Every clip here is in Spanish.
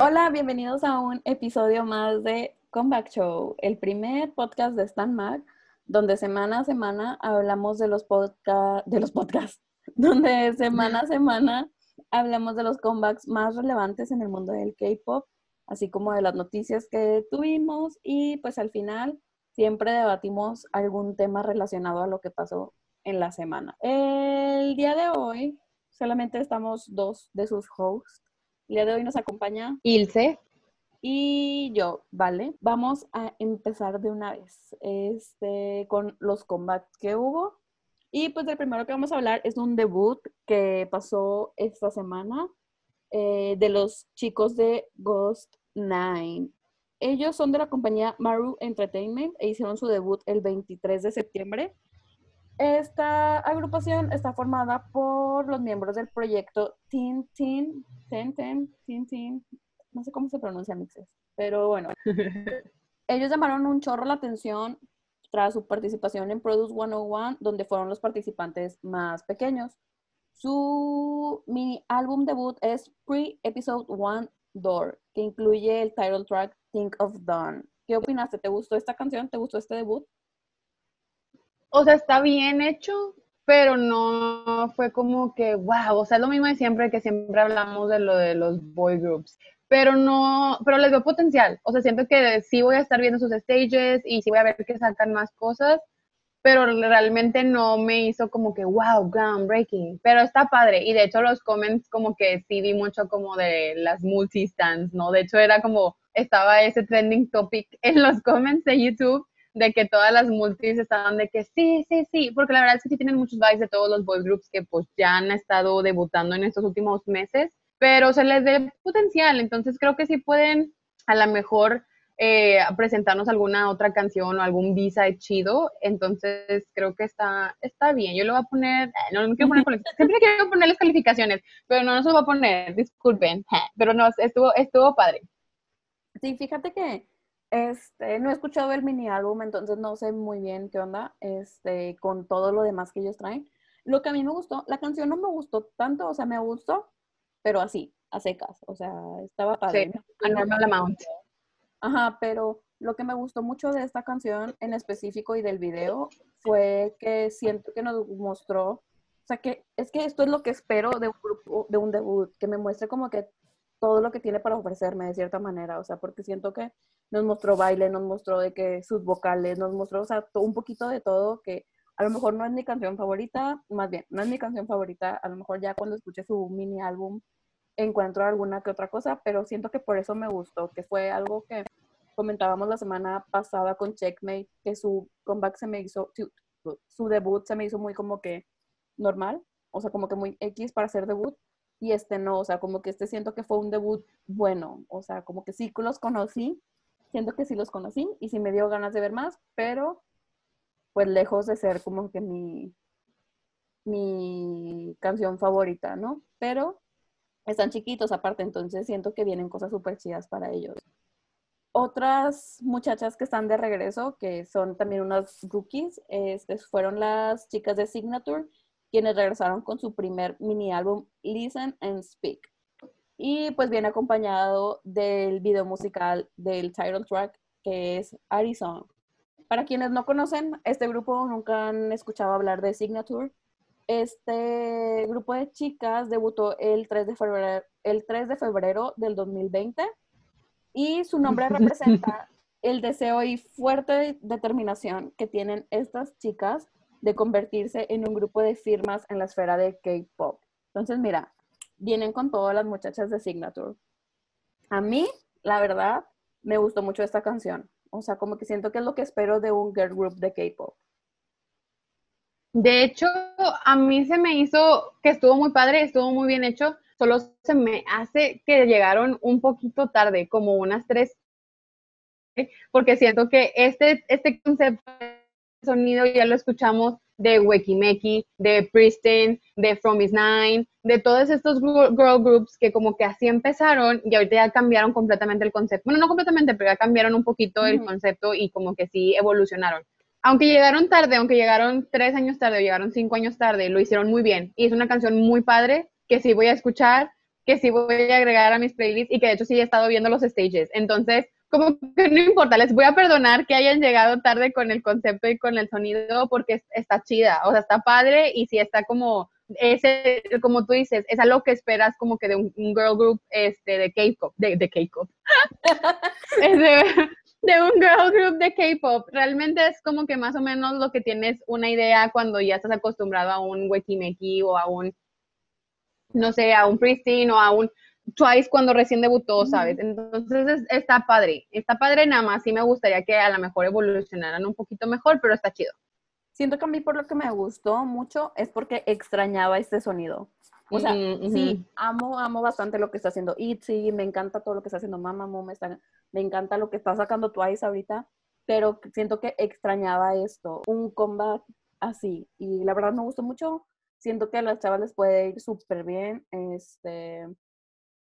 Hola, bienvenidos a un episodio más de Comeback Show, el primer podcast de Stan Mag, donde semana a semana hablamos de los, de los podcasts, donde semana a semana hablamos de los comebacks más relevantes en el mundo del K-pop, así como de las noticias que tuvimos y pues al final siempre debatimos algún tema relacionado a lo que pasó en la semana. El día de hoy solamente estamos dos de sus hosts el día de hoy nos acompaña Ilse y yo, ¿vale? Vamos a empezar de una vez este, con los combates que hubo. Y pues el primero que vamos a hablar es un debut que pasó esta semana eh, de los chicos de Ghost Nine. Ellos son de la compañía Maru Entertainment e hicieron su debut el 23 de septiembre. Esta agrupación está formada por los miembros del proyecto Teen Teen Ten, ten, tin, tin. No sé cómo se pronuncia mixes, pero bueno. Ellos llamaron un chorro la atención tras su participación en Produce 101, donde fueron los participantes más pequeños. Su mini álbum debut es Pre-Episode 1 Door, que incluye el title track Think of Dawn. ¿Qué opinaste? ¿Te gustó esta canción? ¿Te gustó este debut? O sea, está bien hecho, pero no fue como que, wow, o sea, es lo mismo de siempre, que siempre hablamos de lo de los boy groups, pero no, pero les veo potencial, o sea, siento que sí voy a estar viendo sus stages y sí voy a ver que sacan más cosas, pero realmente no me hizo como que, wow, groundbreaking, pero está padre, y de hecho los comments como que sí vi mucho como de las multi-stands, ¿no? De hecho era como, estaba ese trending topic en los comments de YouTube, de que todas las multis estaban de que sí, sí, sí, porque la verdad es que sí tienen muchos vibes de todos los boy groups que pues ya han estado debutando en estos últimos meses, pero se les ve potencial, entonces creo que sí pueden a lo mejor eh, presentarnos alguna otra canción o algún visa chido, entonces creo que está, está bien. Yo lo voy a poner, no, no quiero poner, siempre quiero ponerles calificaciones, pero no, no se lo voy a poner, disculpen, pero no, estuvo, estuvo padre. Sí, fíjate que este, no he escuchado el mini álbum, entonces no sé muy bien qué onda este, con todo lo demás que ellos traen. Lo que a mí me gustó, la canción no me gustó tanto, o sea, me gustó, pero así, a secas, o sea, estaba padre. Sí, a normal amount. Ajá, pero lo que me gustó mucho de esta canción en específico y del video fue que siento que nos mostró, o sea, que es que esto es lo que espero de un grupo, de un debut, que me muestre como que todo lo que tiene para ofrecerme de cierta manera, o sea, porque siento que nos mostró baile, nos mostró de que sus vocales, nos mostró, o sea, un poquito de todo que a lo mejor no es mi canción favorita, más bien, no es mi canción favorita, a lo mejor ya cuando escuché su mini álbum encuentro alguna que otra cosa, pero siento que por eso me gustó, que fue algo que comentábamos la semana pasada con Checkmate, que su comeback se me hizo, su, debut se me hizo muy como que normal, o sea, como que muy X para hacer debut, y este no, o sea, como que este siento que fue un debut bueno, o sea, como que sí los conocí, siento que sí los conocí y sí me dio ganas de ver más, pero pues lejos de ser como que mi, mi canción favorita, ¿no? Pero están chiquitos aparte, entonces siento que vienen cosas súper chidas para ellos. Otras muchachas que están de regreso, que son también unas rookies, este, fueron las chicas de Signature, quienes regresaron con su primer mini álbum Listen and Speak. Y pues viene acompañado del video musical del title track que es Arizona. Para quienes no conocen este grupo, nunca han escuchado hablar de Signature. Este grupo de chicas debutó el 3 de febrero, el 3 de febrero del 2020 y su nombre representa el deseo y fuerte determinación que tienen estas chicas de convertirse en un grupo de firmas en la esfera de K-pop. Entonces, mira, vienen con todas las muchachas de Signature. A mí, la verdad, me gustó mucho esta canción. O sea, como que siento que es lo que espero de un girl group de K-pop. De hecho, a mí se me hizo que estuvo muy padre, estuvo muy bien hecho. Solo se me hace que llegaron un poquito tarde, como unas tres, porque siento que este, este concepto sonido ya lo escuchamos de Wekimeki, de Pristine, de From Is Nine, de todos estos girl groups que como que así empezaron y ahorita ya cambiaron completamente el concepto. Bueno, no completamente, pero ya cambiaron un poquito el concepto y como que sí evolucionaron. Aunque llegaron tarde, aunque llegaron tres años tarde o llegaron cinco años tarde, lo hicieron muy bien. Y es una canción muy padre que sí voy a escuchar, que sí voy a agregar a mis playlists y que de hecho sí he estado viendo los stages. Entonces, como que no importa, les voy a perdonar que hayan llegado tarde con el concepto y con el sonido porque está chida, o sea, está padre y sí está como ese, como tú dices, es algo que esperas como que de un, girl group este, de K-pop, de, de K-pop, de, de, un girl group de K-pop. Realmente es como que más o menos lo que tienes una idea cuando ya estás acostumbrado a un Wekimeki o a un, no sé, a un Pristine o a un Twice cuando recién debutó, ¿sabes? Entonces está padre, está padre nada más, sí me gustaría que a lo mejor evolucionaran un poquito mejor, pero está chido. Siento que a mí por lo que me gustó mucho es porque extrañaba este sonido. O sea, sí, amo, amo bastante lo que está haciendo Itzy, me encanta todo lo que está haciendo Mamamoo, me, me encanta lo que está sacando Twice ahorita, pero siento que extrañaba esto, un comeback así, y la verdad me gustó mucho, siento que a las chavas les puede ir súper bien, este,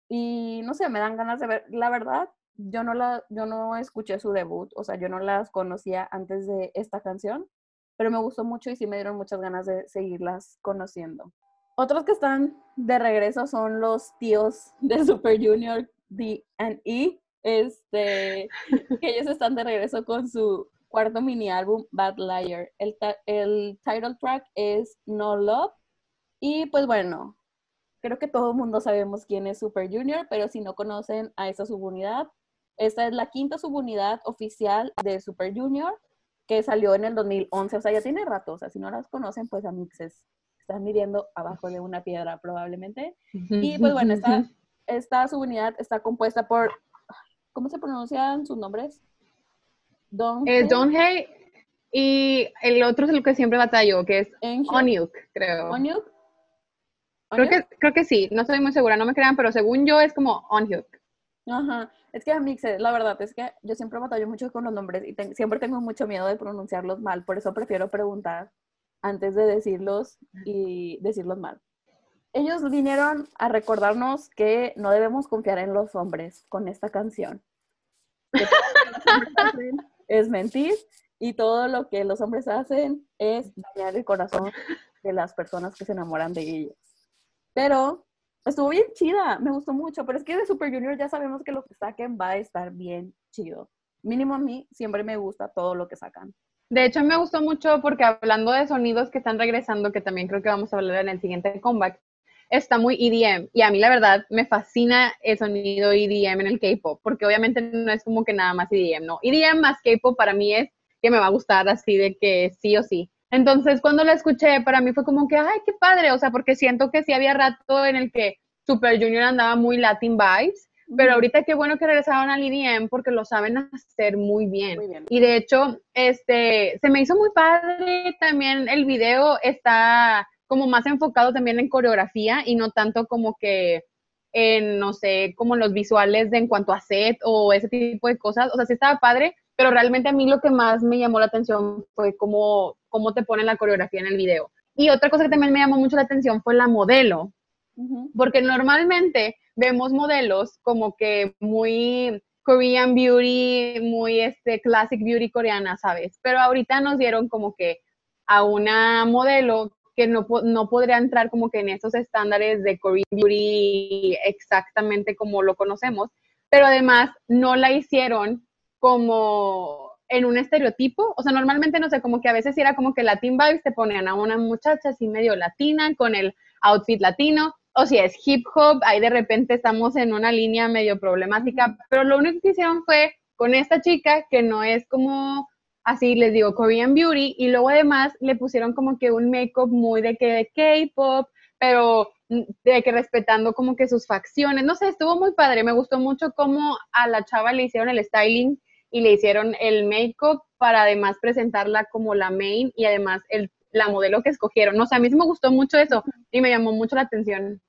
y no sé, me dan ganas de ver, la verdad, yo no, la, yo no escuché su debut, o sea, yo no las conocía antes de esta canción, pero me gustó mucho y sí me dieron muchas ganas de seguirlas conociendo. Otros que están de regreso son los tíos de Super Junior D E, este, que ellos están de regreso con su cuarto mini álbum Bad Liar. El, el title track es No Love y pues bueno, creo que todo el mundo sabemos quién es Super Junior, pero si no conocen a esa subunidad, esta es la quinta subunidad oficial de Super Junior que salió en el 2011, o sea, ya tiene rato, o sea, si no las conocen, pues a mixes están viviendo abajo de una piedra probablemente. Y pues bueno, esta, esta subunidad está compuesta por, ¿cómo se pronuncian sus nombres? Don eh, Donhei y el otro es el que siempre batallo, que es Onyuk, creo. ¿Onyuk? Creo que, creo que sí, no estoy muy segura, no me crean, pero según yo es como Onyuk. Ajá, es que a Mixed, la verdad es que yo siempre batallo mucho con los nombres y siempre tengo mucho miedo de pronunciarlos mal, por eso prefiero preguntar antes de decirlos y decirlos mal. Ellos vinieron a recordarnos que no debemos confiar en los hombres con esta canción. es mentir y todo lo que los hombres hacen es dañar el corazón de las personas que se enamoran de ellos. Pero estuvo bien chida, me gustó mucho, pero es que de Super Junior ya sabemos que lo que saquen va a estar bien chido. Mínimo a mí siempre me gusta todo lo que sacan. De hecho, me gustó mucho porque hablando de sonidos que están regresando, que también creo que vamos a hablar en el siguiente comeback, está muy EDM. Y a mí, la verdad, me fascina el sonido EDM en el K-pop, porque obviamente no es como que nada más EDM, no. EDM más K-pop para mí es que me va a gustar así de que sí o sí. Entonces, cuando la escuché, para mí fue como que, ay, qué padre, o sea, porque siento que sí había rato en el que Super Junior andaba muy Latin vibes, pero ahorita qué bueno que regresaron al EDM porque lo saben hacer muy bien. muy bien. Y de hecho, este, se me hizo muy padre también el video, está como más enfocado también en coreografía y no tanto como que en, no sé, como los visuales de en cuanto a set o ese tipo de cosas. O sea, sí estaba padre, pero realmente a mí lo que más me llamó la atención fue cómo, cómo te ponen la coreografía en el video. Y otra cosa que también me llamó mucho la atención fue la modelo, porque normalmente vemos modelos como que muy Korean beauty, muy este classic beauty coreana, ¿sabes? Pero ahorita nos dieron como que a una modelo que no, no podría entrar como que en esos estándares de Korean beauty exactamente como lo conocemos, pero además no la hicieron como en un estereotipo, o sea, normalmente, no sé, como que a veces era como que Latin Vibes te ponían a una muchacha así medio latina, con el outfit latino, o si es hip hop, ahí de repente estamos en una línea medio problemática, pero lo único que hicieron fue con esta chica, que no es como, así les digo, Korean Beauty, y luego además le pusieron como que un make-up muy de que de K-pop, pero de que respetando como que sus facciones, no sé, estuvo muy padre, me gustó mucho cómo a la chava le hicieron el styling y le hicieron el make-up para además presentarla como la main y además el, la modelo que escogieron. O sea, a mí sí me gustó mucho eso y me llamó mucho la atención.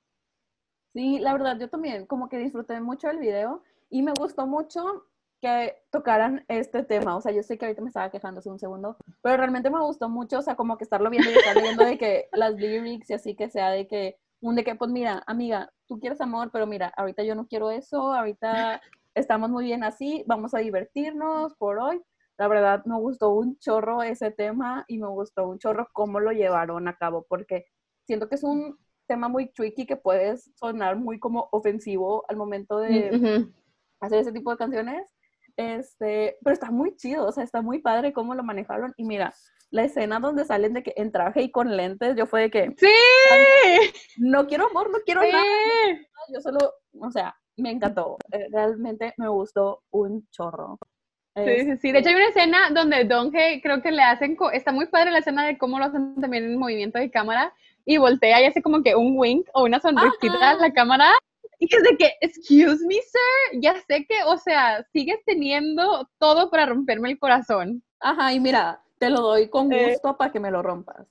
Sí, la verdad, yo también como que disfruté mucho el video y me gustó mucho que tocaran este tema. O sea, yo sé que ahorita me estaba quejando hace un segundo, pero realmente me gustó mucho, o sea, como que estarlo viendo y estar viendo de que las lyrics y así que sea de que, un de que, pues mira, amiga, tú quieres amor, pero mira, ahorita yo no quiero eso, ahorita estamos muy bien así, vamos a divertirnos por hoy. La verdad, me gustó un chorro ese tema y me gustó un chorro cómo lo llevaron a cabo, porque siento que es un tema muy tricky que puedes sonar muy como ofensivo al momento de Ujú. hacer ese tipo de canciones. Este, pero está muy chido, o sea, está muy padre cómo lo manejaron. Y mira, la escena donde salen de que en traje y con lentes, yo fue de que Sí, no quiero amor, no quiero nada. sí. Yo solo, o sea, me encantó. Eh, Realmente me gustó un chorro. Sí, sí, sí. De hecho, hay una escena donde Donge creo que le hacen, está muy padre la escena de cómo lo hacen también en movimiento de cámara y voltea y hace como que un wink o una sonrisita Ajá. a la cámara y es de que, excuse me, sir, ya sé que, o sea, sigues teniendo todo para romperme el corazón. Ajá, y mira, te lo doy con Eh. gusto para que me lo rompas.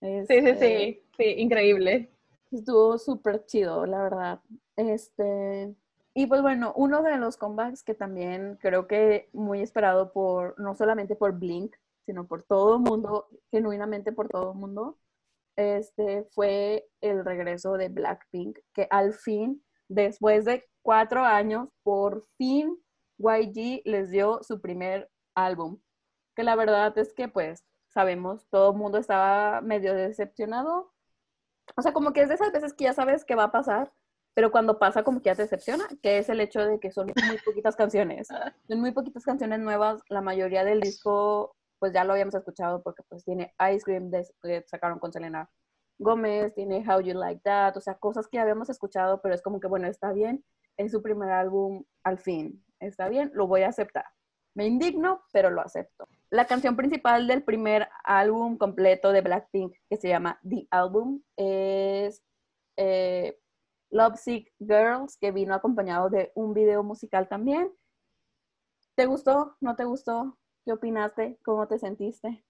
Sí, sí, Este, sí, sí, increíble. Estuvo súper chido, la verdad. Este, y pues bueno, uno de los comebacks que también creo que muy esperado por, no solamente por Blink, sino por todo el mundo, genuinamente por todo el mundo, este, fue el regreso de Blackpink, que al fin, después de cuatro años, por fin YG les dio su primer álbum. Que la verdad es que pues sabemos, todo el mundo estaba medio decepcionado o sea, como que es de esas veces que ya sabes qué va a pasar, pero cuando pasa como que ya te decepciona, que es el hecho de que son muy poquitas canciones. Son muy poquitas canciones nuevas, la mayoría del disco pues ya lo habíamos escuchado porque pues tiene Ice Cream que sacaron con Selena Gómez, tiene How You Like That, o sea, cosas que habíamos escuchado, pero es como que bueno, está bien, es su primer álbum al fin, está bien, lo voy a aceptar. Me indigno, pero lo acepto. La canción principal del primer álbum completo de Blackpink, que se llama The Album, es eh, Lovesick Girls, que vino acompañado de un video musical también. ¿Te gustó? ¿No te gustó? ¿Qué opinaste? ¿Cómo te sentiste?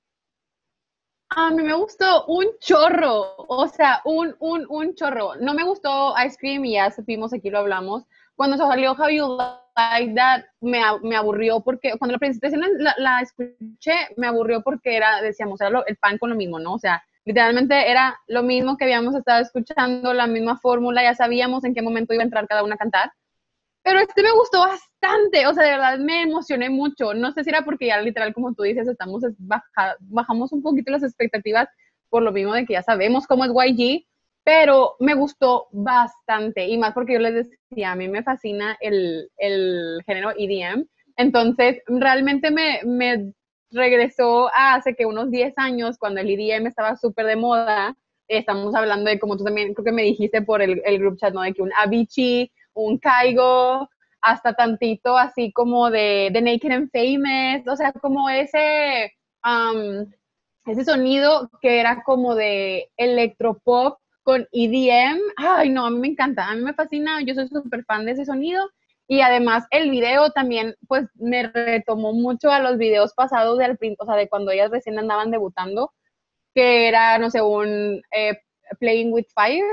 A mí me gustó un chorro, o sea, un, un, un chorro. No me gustó Ice Cream y ya supimos, aquí lo hablamos. Cuando salió How You Like That, me, me aburrió porque cuando la presentación la, escuché, me aburrió porque era, decíamos, era el pan con lo mismo, ¿no? O sea, literalmente era lo mismo que habíamos estado escuchando, la misma fórmula, ya sabíamos en qué momento iba a entrar cada una a cantar. Pero este me gustó bastante, o sea, de verdad me emocioné mucho. No sé si era porque ya literal, como tú dices, estamos es- baja- bajamos un poquito las expectativas por lo mismo de que ya sabemos cómo es YG, pero me gustó bastante y más porque yo les decía, a mí me fascina el, el género EDM, entonces realmente me, me regresó hace que unos 10 años cuando el EDM estaba súper de moda, estamos hablando de como tú también creo que me dijiste por el, el group chat, ¿no? De que un Avicii, un Kaigo, hasta tantito así como de, de Naked and Famous, o sea, como ese, um, ese sonido que era como de electropop con EDM. Ay, no, a mí me encanta, a mí me fascina, yo soy súper fan de ese sonido. Y además el video también, pues me retomó mucho a los videos pasados de, o sea, de cuando ellas recién andaban debutando, que era, no sé, un eh, Playing with Fire,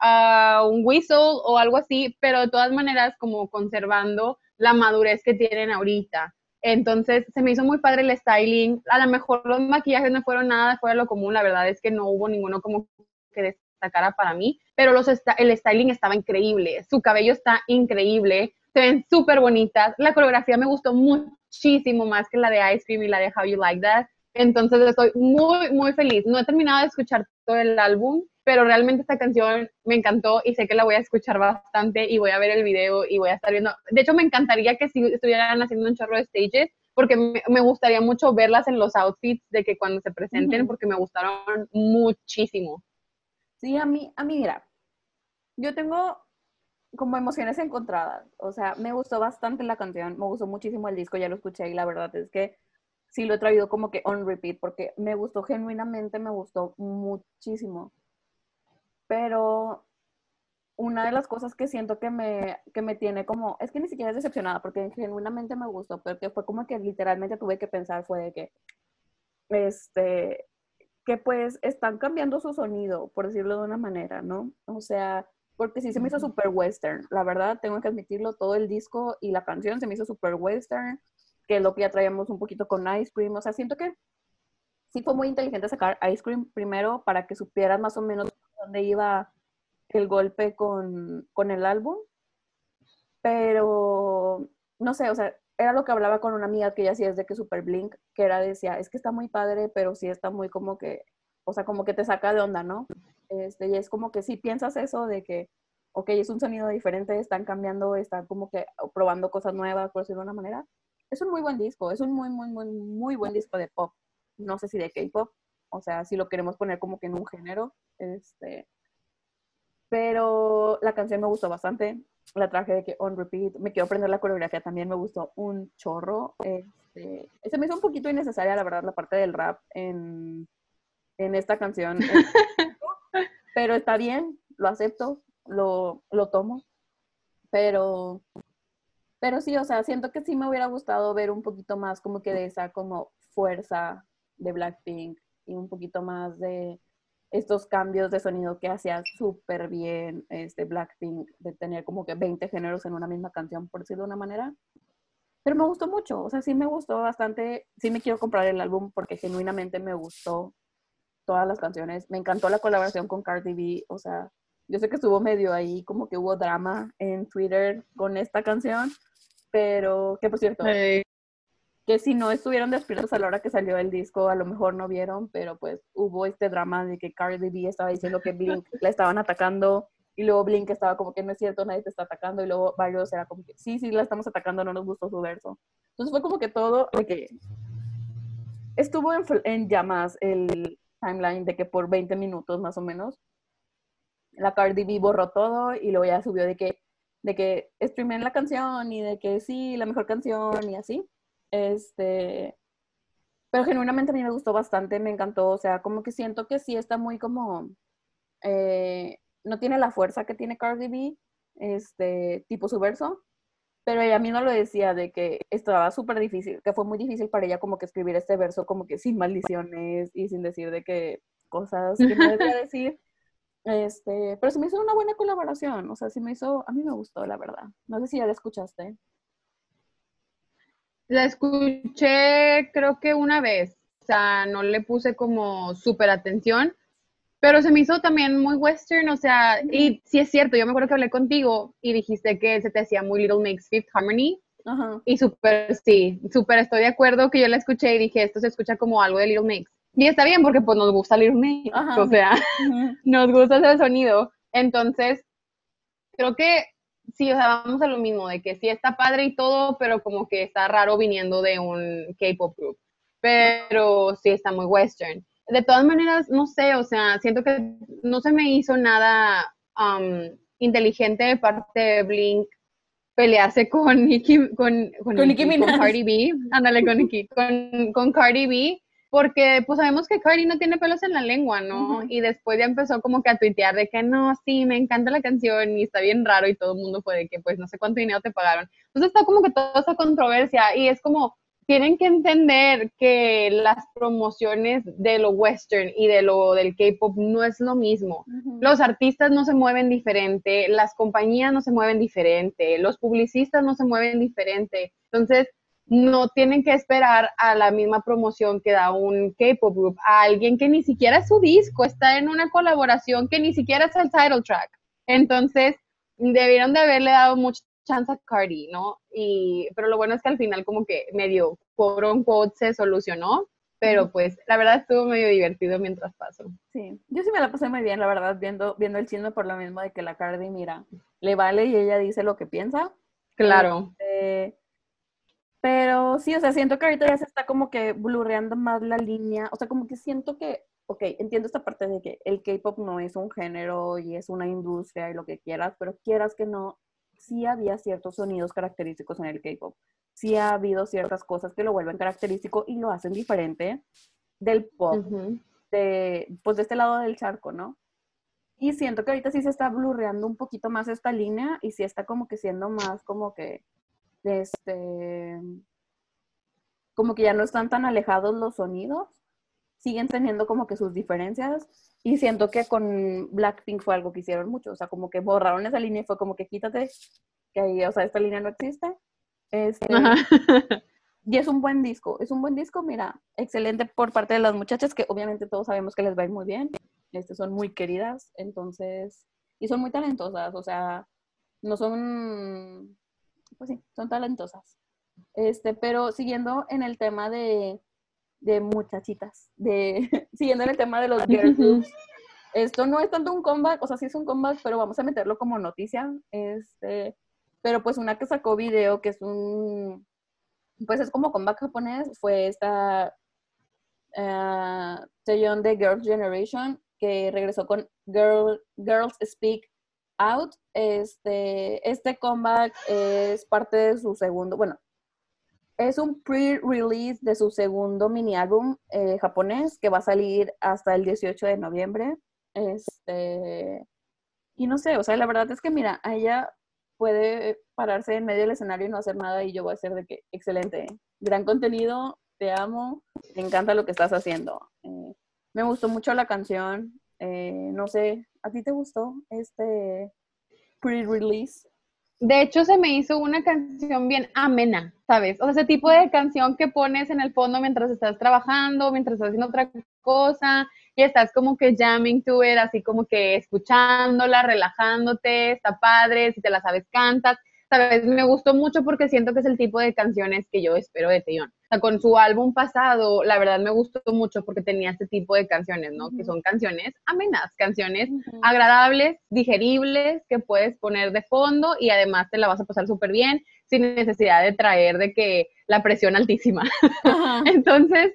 ah, un Whistle o algo así, pero de todas maneras como conservando la madurez que tienen ahorita. Entonces se me hizo muy padre el styling. A lo mejor los maquillajes no fueron nada fuera de lo común, la verdad es que no hubo ninguno como que destacara para mí, pero los el styling estaba increíble, su cabello está increíble, se ven súper bonitas, la coreografía me gustó muchísimo más que la de Ice Cream y la de How You Like That, entonces estoy muy, muy feliz. No he terminado de escuchar todo el álbum, pero realmente esta canción me encantó y sé que la voy a escuchar bastante y voy a ver el video y voy a estar viendo. De hecho, me encantaría que si estuvieran haciendo un chorro de stages, porque me, gustaría mucho verlas en los outfits de que cuando se presenten, porque me gustaron muchísimo. Sí, a mí, a mí, mira, yo tengo como emociones encontradas. O sea, me gustó bastante la canción, me gustó muchísimo el disco, ya lo escuché y la verdad es que sí lo he traído como que on repeat porque me gustó genuinamente, me gustó muchísimo. Pero una de las cosas que siento que me, que me tiene como, es que ni siquiera es decepcionada porque genuinamente me gustó, pero que fue como que literalmente tuve que pensar fue de que, este, que pues están cambiando su sonido, por decirlo de una manera, ¿no? O sea, porque sí se me hizo súper western, la verdad, tengo que admitirlo, todo el disco y la canción se me hizo súper western, que es lo que ya traíamos un poquito con Ice Cream, o sea, siento que sí fue muy inteligente sacar Ice Cream primero para que supieran más o menos dónde iba el golpe con, con el álbum, pero no sé, o sea, era lo que hablaba con una amiga que ella sí es de que Super Blink, que era decía, es que está muy padre, pero sí está muy como que, o sea, como que te saca de onda, ¿no? Este, y es como que si piensas eso de que, ok, es un sonido diferente, están cambiando, están como que probando cosas nuevas, por decirlo de una manera, es un muy buen disco, es un muy, muy, muy, muy buen disco de pop. No sé si de K-pop, o sea, si lo queremos poner como que en un género, este, pero la canción me gustó bastante, la traje de que on repeat, me quiero aprender la coreografía también, me gustó un chorro, este, se me hizo un poquito innecesaria, la verdad, la parte del rap en, en esta canción, pero está bien, lo acepto, lo, lo tomo, pero pero sí, o sea, siento que sí me hubiera gustado ver un poquito más como que de esa como fuerza de Blackpink y un poquito más de estos cambios de sonido que hacía súper bien este Blackpink, de tener como que 20 géneros en una misma canción, por decirlo de una manera. Pero me gustó mucho, o sea, sí me gustó bastante, sí me quiero comprar el álbum porque genuinamente me gustó todas las canciones. Me encantó la colaboración con Cardi B, o sea, yo sé que estuvo medio ahí, como que hubo drama en Twitter con esta canción, pero que por cierto, que si no estuvieron despiertos a la hora que salió el disco, a lo mejor no vieron, pero pues hubo este drama de que Cardi B estaba diciendo que Blink la estaban atacando y luego Blink estaba como que no es cierto, nadie te está atacando y luego varios era como que sí, sí, la estamos atacando, no nos gustó su verso. Entonces fue como que todo, de que estuvo en, en llamas el timeline de que por 20 minutos más o menos la Cardi B borró todo y luego ya subió de que de que streamen la canción y de que sí, la mejor canción y así. Este, pero genuinamente a mí me gustó bastante, me encantó, o sea, como que siento que sí está muy como, eh, no tiene la fuerza que tiene Cardi B, este, tipo su verso, pero ella misma lo decía de que estaba súper difícil, que fue muy difícil para ella como que escribir este verso como que sin maldiciones y sin decir de que cosas que no debía decir. Este, pero se me hizo una buena colaboración, o sea, sí me hizo, a mí me gustó, la verdad. No sé si ya la escuchaste. La escuché creo que una vez, o sea, no le puse como súper atención, pero se me hizo también muy western, o sea, y sí es cierto, yo me acuerdo que hablé contigo y dijiste que se te hacía muy Little Mix Fifth Harmony, y súper, sí, súper estoy de acuerdo que yo la escuché y dije, esto se escucha como algo de Little Mix. Y está bien porque pues nos gusta Little Mix, o sea, nos gusta ese sonido. Entonces, creo que sí, o sea, vamos a lo mismo, de que sí está padre y todo, pero como que está raro viniendo de un K-pop group. Pero sí está muy western. De todas maneras, no sé, o sea, siento que no se me hizo nada um, inteligente de parte de Blink pelearse con Nicki, con, con, con Cardi B, ándale con Nicki, con, con Cardi B, porque pues sabemos que Cardi no tiene pelos en la lengua, ¿no? Y después ya empezó como que a tuitear de que no, sí, me encanta la canción y está bien raro y todo el mundo fue de que pues no sé cuánto dinero te pagaron. Entonces está como que toda esa controversia y es como, tienen que entender que las promociones de lo western y de lo del K-pop no es lo mismo. Los artistas no se mueven diferente, las compañías no se mueven diferente, los publicistas no se mueven diferente. Entonces, no tienen que esperar a la misma promoción que da un K-pop group, a alguien que ni siquiera es su disco, está en una colaboración que ni siquiera es el title track. Entonces, debieron de haberle dado mucha chance a Cardi, ¿no? Y, pero lo bueno es que al final como que medio quote unquote se solucionó, pero pues la verdad estuvo medio divertido mientras pasó. Sí, yo sí me la pasé muy bien, la verdad, viendo, viendo el chisme por lo mismo de que la Cardi, mira, le vale y ella dice lo que piensa. Claro. Este, pero sí, o sea, siento que ahorita ya se está como que blurreando más la línea. O sea, como que siento que, ok, entiendo esta parte de que el K-pop no es un género y es una industria y lo que quieras, pero quieras que no, sí había ciertos sonidos característicos en el K-pop. Sí ha habido ciertas cosas que lo vuelven característico y lo hacen diferente del pop, de, pues de este lado del charco, ¿no? Y siento que ahorita sí se está blurreando un poquito más esta línea y sí está como que siendo más como que este, como que ya no están tan alejados los sonidos, siguen teniendo como que sus diferencias y siento que con Blackpink fue algo que hicieron mucho, o sea, como que borraron esa línea y fue como que quítate, que ahí, o sea, esta línea no existe. Este, y es un buen disco, es un buen disco, mira, excelente por parte de las muchachas que obviamente todos sabemos que les va a ir muy bien, este, son muy queridas, entonces, y son muy talentosas, o sea, no son pues sí, son talentosas. Este, pero siguiendo en el tema de, de muchachitas, de, siguiendo en el tema de los girl groups, esto no es tanto un comeback, o sea, sí es un comeback, pero vamos a meterlo como noticia. Este, pero pues una que sacó video, que es un, pues es como comeback japonés, fue esta uh, de Girls' Generation, que regresó con Girl, Girls Speak Out. Este, este comeback es parte de su segundo, bueno, es un pre-release de su segundo mini álbum eh, japonés que va a salir hasta el 18 de noviembre. Este, y no sé, o sea, la verdad es que mira, ella puede pararse en medio del escenario y no hacer nada y yo voy a ser de que, excelente, gran contenido, te amo, me encanta lo que estás haciendo. Eh, me gustó mucho la canción, eh, no sé, ¿a ti te gustó este pre-release? De hecho, se me hizo una canción bien amena, ¿sabes? O sea, ese tipo de canción que pones en el fondo mientras estás trabajando, mientras estás haciendo otra cosa, y estás como que jamming to it, así como que escuchándola, relajándote, está padre, si te la sabes, cantas. ¿sabes? Me gustó mucho porque siento que es el tipo de canciones que yo espero de Taeyong. Sea, con su álbum pasado, la verdad me gustó mucho porque tenía este tipo de canciones, ¿no? Que son canciones amenas, canciones agradables, digeribles, que puedes poner de fondo y además te la vas a pasar súper bien sin necesidad de traer de que la presión altísima. Entonces,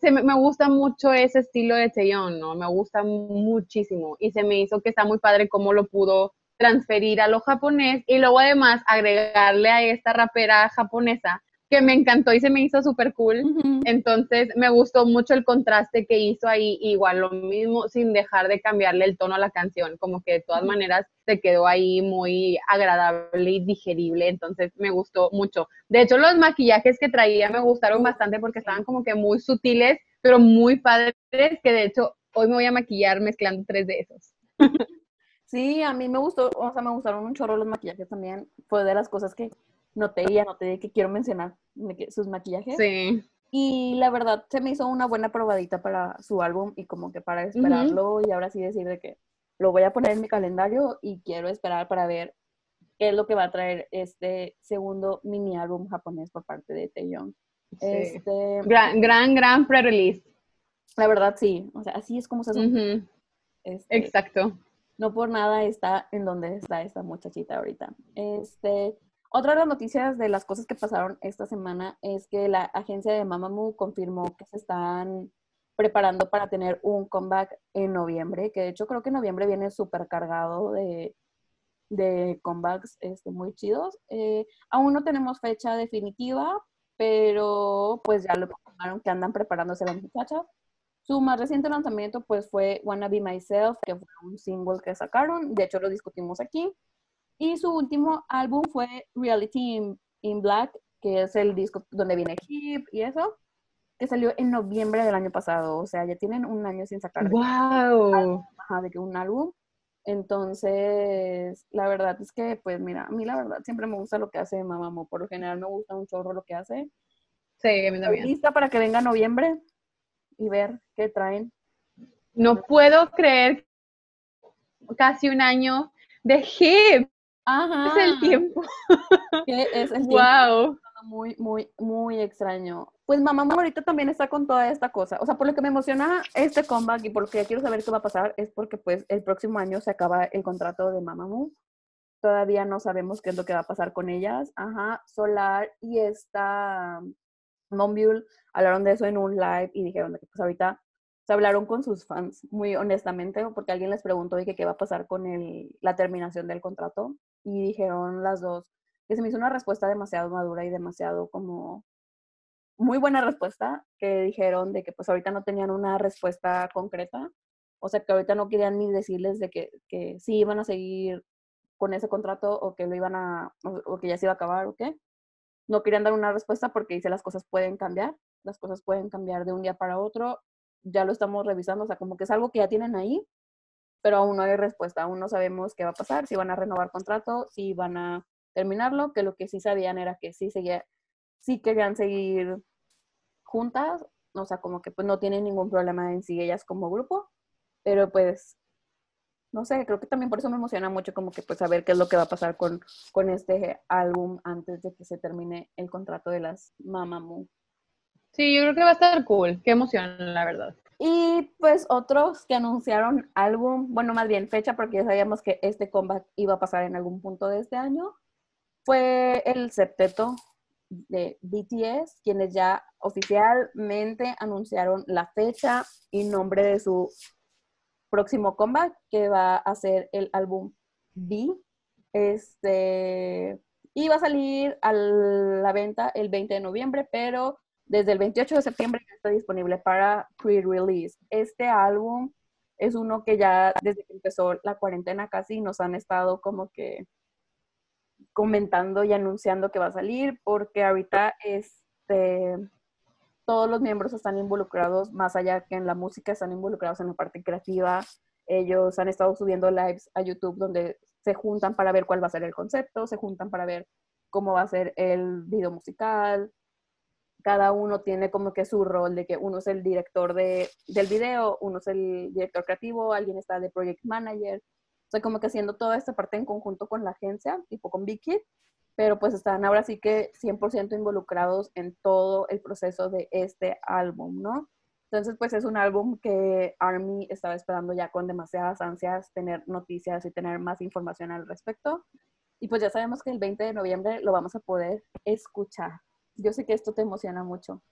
se me, me, gusta mucho ese estilo de Taeyong, ¿no? Me gusta muchísimo y se me hizo que está muy padre cómo lo pudo transferir a lo japonés y luego además agregarle a esta rapera japonesa que me encantó y se me hizo súper cool. Entonces me gustó mucho el contraste que hizo ahí, igual lo mismo sin dejar de cambiarle el tono a la canción, como que de todas maneras se quedó ahí muy agradable y digerible, entonces me gustó mucho. De hecho, los maquillajes que traía me gustaron bastante porque estaban como que muy sutiles, pero muy padres, que de hecho hoy me voy a maquillar mezclando tres de esos. Sí, a mí me gustó, o sea, me gustaron un chorro los maquillajes también. Fue de las cosas que noté y anoté que quiero mencionar sus maquillajes. Sí. Y la verdad, se me hizo una buena probadita para su álbum y como que para esperarlo y ahora sí decir de que lo voy a poner en mi calendario y quiero esperar para ver qué es lo que va a traer este segundo mini álbum japonés por parte de Taeyong. Sí. Este, gran, gran, gran pre-release. La verdad, sí. O sea, así es como se hace. Este, Exacto no por nada está en donde está esta muchachita ahorita. Este, otra de las noticias de las cosas que pasaron esta semana es que la agencia de Mamamoo confirmó que se están preparando para tener un comeback en noviembre, que de hecho creo que noviembre viene súper cargado de, de comebacks este, muy chidos. Eh, aún no tenemos fecha definitiva, pero pues ya lo confirmaron que andan preparándose las muchachas. Su más reciente lanzamiento pues fue Wanna Be Myself, que fue un single que sacaron, de hecho lo discutimos aquí. Y su último álbum fue Reality in, Black, que es el disco donde viene Hip y eso, que salió en noviembre del año pasado, o sea, ya tienen un año sin sacar wow. de un álbum. Entonces, la verdad es que, pues mira, a mí la verdad siempre me gusta lo que hace Mamamoo, por lo general me gusta un chorro lo que hace. Sí, a mí también. ¿Lista para que venga noviembre? y ver qué traen. No puedo creer casi un año de HIP. Ajá. Es el tiempo. ¿Qué es el tiempo? Wow. Muy, muy, muy extraño. Pues mamá ahorita también está con toda esta cosa. O sea, por lo que me emociona este comeback y por lo que ya quiero saber qué va a pasar es porque pues el próximo año se acaba el contrato de Mamamoo. Todavía no sabemos qué es lo que va a pasar con ellas. Ajá, Solar y esta Monbiul hablaron de eso en un live y dijeron que pues ahorita se hablaron con sus fans muy honestamente porque alguien les preguntó de que qué va a pasar con el, la terminación del contrato y dijeron las dos que se me hizo una respuesta demasiado madura y demasiado como muy buena respuesta que dijeron de que pues ahorita no tenían una respuesta concreta o sea que ahorita no querían ni decirles de que, que sí iban a seguir con ese contrato o que lo iban a o que ya se iba a acabar o qué. No querían dar una respuesta porque dice las cosas pueden cambiar, las cosas pueden cambiar de un día para otro, ya lo estamos revisando, o sea, como que es algo que ya tienen ahí, pero aún no hay respuesta, aún no sabemos qué va a pasar, si van a renovar contrato, si van a terminarlo, que lo que sí sabían era que sí seguía, sí querían seguir juntas, o sea, como que pues no tienen ningún problema en sí ellas como grupo, pero pues no sé, creo que también por eso me emociona mucho como que pues saber qué es lo que va a pasar con, con este álbum antes de que se termine el contrato de las Mamamoo. Sí, yo creo que va a estar cool. Qué emoción, la verdad. Y pues otros que anunciaron álbum, bueno, más bien fecha, porque ya sabíamos que este comeback iba a pasar en algún punto de este año, fue el septeto de BTS, quienes ya oficialmente anunciaron la fecha y nombre de su próximo comeback, que va a ser el álbum B. Este, y va a salir a la venta el 20 de noviembre, pero desde el 28 de septiembre ya está disponible para pre-release. Este álbum es uno que ya desde que empezó la cuarentena casi nos han estado como que comentando y anunciando que va a salir, porque ahorita este, todos los miembros están involucrados, más allá que en la música, están involucrados en la parte creativa. Ellos han estado subiendo lives a YouTube donde se juntan para ver cuál va a ser el concepto, se juntan para ver cómo va a ser el video musical, cada uno tiene como que su rol de que uno es el director de, del video, uno es el director creativo, alguien está de project manager. O como que haciendo toda esta parte en conjunto con la agencia, tipo con Big pero pues están ahora sí que 100% involucrados en todo el proceso de este álbum, ¿no? Entonces, pues es un álbum que Army estaba esperando ya con demasiadas ansias tener noticias y tener más información al respecto. Y pues ya sabemos que el 20 de noviembre lo vamos a poder escuchar. Yo sé que esto te emociona mucho.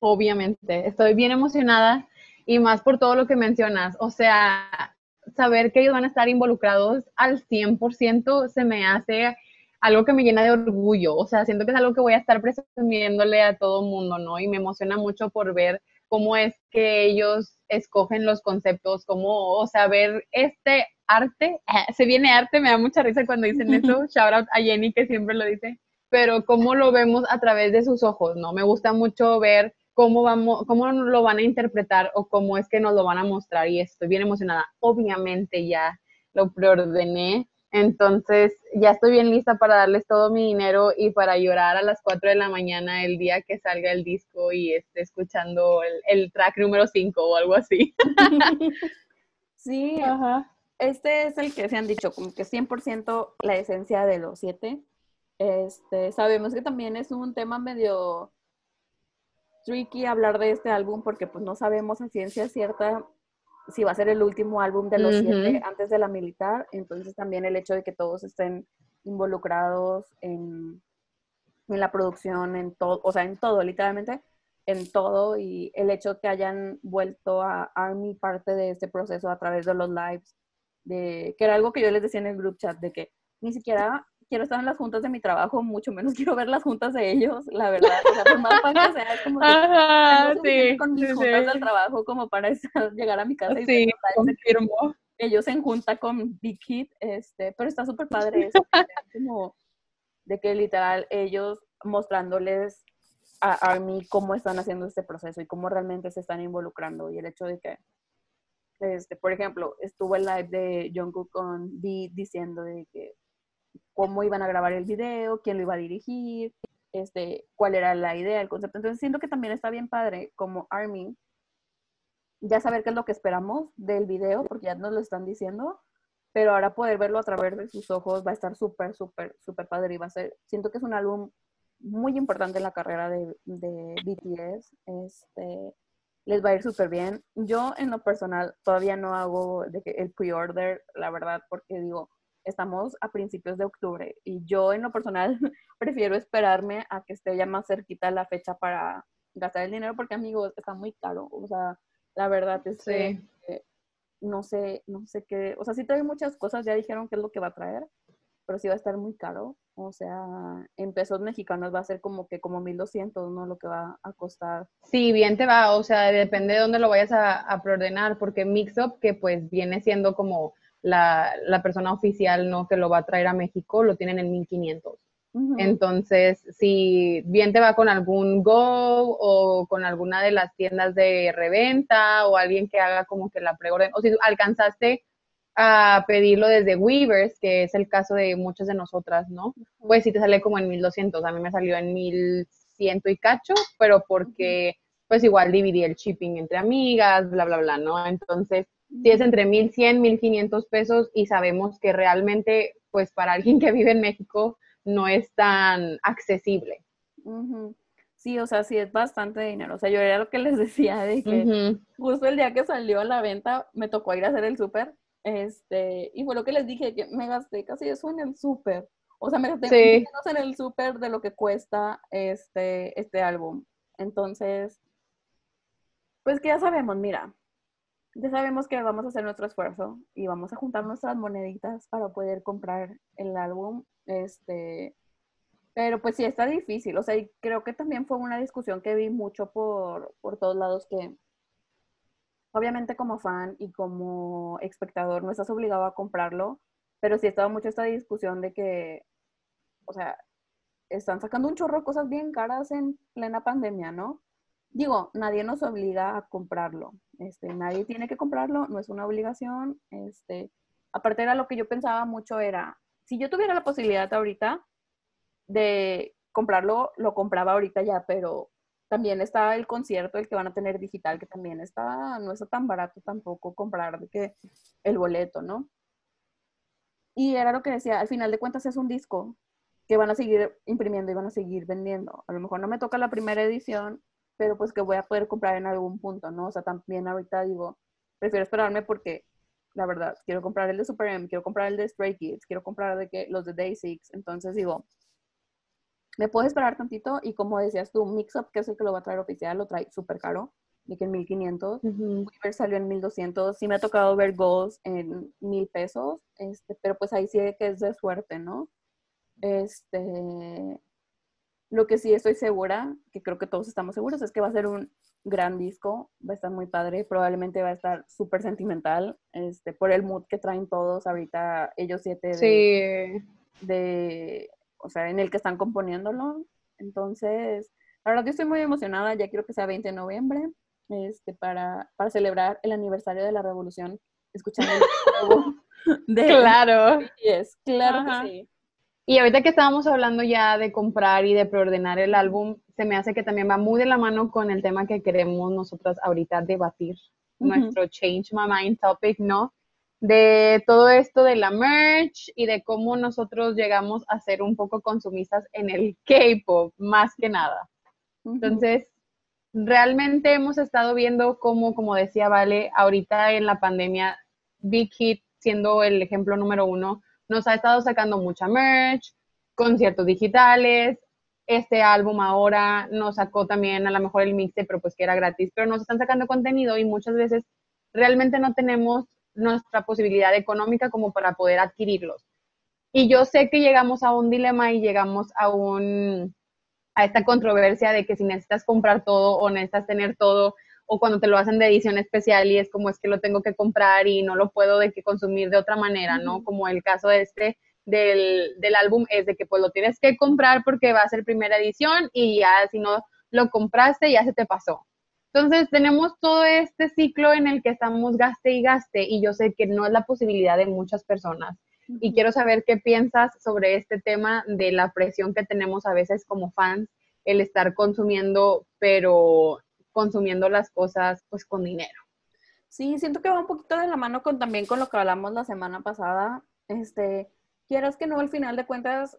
Obviamente, estoy bien emocionada y más por todo lo que mencionas. O sea, saber que ellos van a estar involucrados al 100% se me hace algo que me llena de orgullo. O sea, siento que es algo que voy a estar presumiéndole a todo el mundo, ¿no? Y me emociona mucho por ver cómo es que ellos escogen los conceptos, cómo, o sea, ver este arte, se viene arte, me da mucha risa cuando dicen eso. Shout out a Jenny que siempre lo dice pero cómo lo vemos a través de sus ojos, ¿no? Me gusta mucho ver cómo, vamos, cómo lo van a interpretar o cómo es que nos lo van a mostrar y estoy bien emocionada. Obviamente ya lo preordené, entonces ya estoy bien lista para darles todo mi dinero y para llorar a las 4 de la mañana el día que salga el disco y esté escuchando el, track número 5 o algo así. Sí, Ajá. este es el que se han dicho, como que 100% la esencia de los siete. Este, sabemos que también es un tema medio tricky hablar de este álbum porque pues no sabemos en ciencia cierta si va a ser el último álbum de los siete antes de la militar. Entonces también el hecho de que todos estén involucrados en, en la producción, en todo, o sea, en todo, literalmente, en todo. Y el hecho que hayan vuelto a Army parte de este proceso a través de los lives, de, que era algo que yo les decía en el group chat, de que ni siquiera quiero estar en las juntas de mi trabajo, mucho menos quiero ver las juntas de ellos, la verdad. O sea, por más que sea, es como que Ajá, sí, con mis juntas del trabajo como para llegar a mi casa y sí, confirmo. Ellos en junta con Big Kid, este, pero está súper padre eso, como de que literal ellos mostrándoles a Army cómo están haciendo este proceso y cómo realmente se están involucrando y el hecho de que este, por ejemplo, estuvo el live de Jungkook con D diciendo de que cómo iban a grabar el video, quién lo iba a dirigir, este, cuál era la idea, el concepto. Entonces siento que también está bien padre como Army ya saber qué es lo que esperamos del video, porque ya nos lo están diciendo, pero ahora poder verlo a través de sus ojos va a estar súper, súper, súper padre y va a ser, siento que es un álbum muy importante en la carrera de, de BTS, este, les va a ir súper bien. Yo en lo personal todavía no hago de que el pre-order, la verdad, porque digo, estamos a principios de octubre y yo en lo personal prefiero esperarme a que esté ya más cerquita la fecha para gastar el dinero porque amigos está muy caro, o sea, la verdad es que no sé, no sé qué, o sea, sí trae muchas cosas, ya dijeron qué es lo que va a traer, pero sí va a estar muy caro, o sea, en pesos mexicanos va a ser como que como 1200, ¿no? Lo que va a costar. Sí, bien te va, o sea, depende de dónde lo vayas a, a preordenar, porque Mixup, que pues viene siendo como la, la, persona oficial no que lo va a traer a México lo tienen en 1500. Entonces, si bien te va con algún Go o con alguna de las tiendas de reventa o alguien que haga como que la preorden, o si alcanzaste a pedirlo desde Weavers, que es el caso de muchas de nosotras, ¿no? Pues si te sale como en 1200, a mí me salió en 1100 y cacho, pero porque pues igual dividí el shipping entre amigas, bla, bla, bla, ¿no? Entonces, si es entre 1.100, 1.500 pesos y sabemos que realmente, pues para alguien que vive en México, no es tan accesible. Sí, o sea, sí es bastante dinero. O sea, yo era lo que les decía de que justo el día que salió a la venta me tocó ir a hacer el súper. Este, y fue lo que les dije, que me gasté casi eso en el súper. O sea, me gasté menos en el súper de lo que cuesta este, este álbum. Entonces, pues que ya sabemos, mira, ya sabemos que vamos a hacer nuestro esfuerzo y vamos a juntar nuestras moneditas para poder comprar el álbum. Este, pero pues sí, está difícil. O sea, y creo que también fue una discusión que vi mucho por, por todos lados que obviamente como fan y como espectador no estás obligado a comprarlo, pero sí estaba mucho esta discusión de que, o sea, están sacando un chorro cosas bien caras en plena pandemia, ¿no? Digo, nadie nos obliga a comprarlo. Este, nadie tiene que comprarlo, no es una obligación. Este, aparte era lo que yo pensaba mucho era, si yo tuviera la posibilidad ahorita, de comprarlo, lo compraba ahorita ya, pero también está el concierto, el que van a tener digital, que también está, no está tan barato tampoco comprar que el boleto, ¿no? Y era lo que decía, al final de cuentas es un disco que van a seguir imprimiendo y van a seguir vendiendo. A lo mejor no me toca la primera edición, pero pues que voy a poder comprar en algún punto, ¿no? O sea, también ahorita digo, prefiero esperarme porque la verdad, quiero comprar el de Super M, quiero comprar el de Stray Kids, quiero comprar de que, los de Day Six, entonces digo, me puedo esperar tantito y como decías tú, Mixup, que es el que lo va a traer oficial, lo trae súper caro, de que en 1500, uh salió en 1200, sí me ha tocado ver Goals en 1000 pesos, este, pero pues ahí sí que es de suerte, ¿no? Este, lo que sí estoy segura, que creo que todos estamos seguros, es que va a ser un gran disco, va a estar muy padre, probablemente va a estar súper sentimental, este, por el mood que traen todos ahorita, ellos siete de, de o sea, en el que están componiéndolo. Entonces, la verdad yo estoy muy emocionada, ya quiero que sea 20 de noviembre, este, para, para celebrar el aniversario de la revolución, escuchando el de Claro. es claro que sí. Y ahorita que estábamos hablando ya de comprar y de preordenar el álbum, se me hace que también va muy de la mano con el tema que queremos nosotras ahorita debatir, nuestro Change My Mind topic, ¿no? de todo esto de la merch y de cómo nosotros llegamos a ser un poco consumistas en el K-pop, más que nada. Entonces, realmente hemos estado viendo cómo, como decía Vale, ahorita en la pandemia, Big Hit, siendo el ejemplo número uno, nos ha estado sacando mucha merch, conciertos digitales. Este álbum ahora nos sacó también a lo mejor el mixte, pero pues que era gratis, pero nos están sacando contenido y muchas veces realmente no tenemos nuestra posibilidad económica como para poder adquirirlos. Y yo sé que llegamos a un dilema y llegamos a un a esta controversia de que si necesitas comprar todo o necesitas tener todo o cuando te lo hacen de edición especial y es como es que lo tengo que comprar y no lo puedo de que consumir de otra manera, ¿no? Como el caso de este del, del álbum es de que pues lo tienes que comprar porque va a ser primera edición y ya si no lo compraste ya se te pasó. Entonces, tenemos todo este ciclo en el que estamos gaste y gaste y yo sé que no es la posibilidad de muchas personas. Y quiero saber qué piensas sobre este tema de la presión que tenemos a veces como fans, el estar consumiendo, pero consumiendo las cosas pues con dinero. Sí, siento que va un poquito de la mano con también con lo que hablamos la semana pasada. Este, quieras que no, al final de cuentas,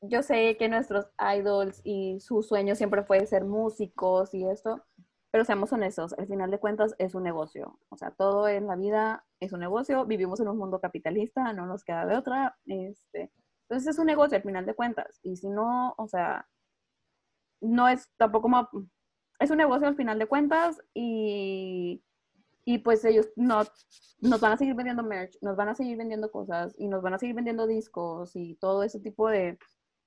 yo sé que nuestros idols y su sueño siempre fue ser músicos y esto, pero seamos honestos, al final de cuentas es un negocio. O sea, todo en la vida es un negocio. Vivimos en un mundo capitalista, no nos queda de otra. Este, entonces es un negocio al final de cuentas. Y si no, o sea, no es tampoco como... Es un negocio al final de cuentas y, y pues ellos no, nos van a seguir vendiendo merch, nos van a seguir vendiendo cosas y nos van a seguir vendiendo discos y todo ese tipo de,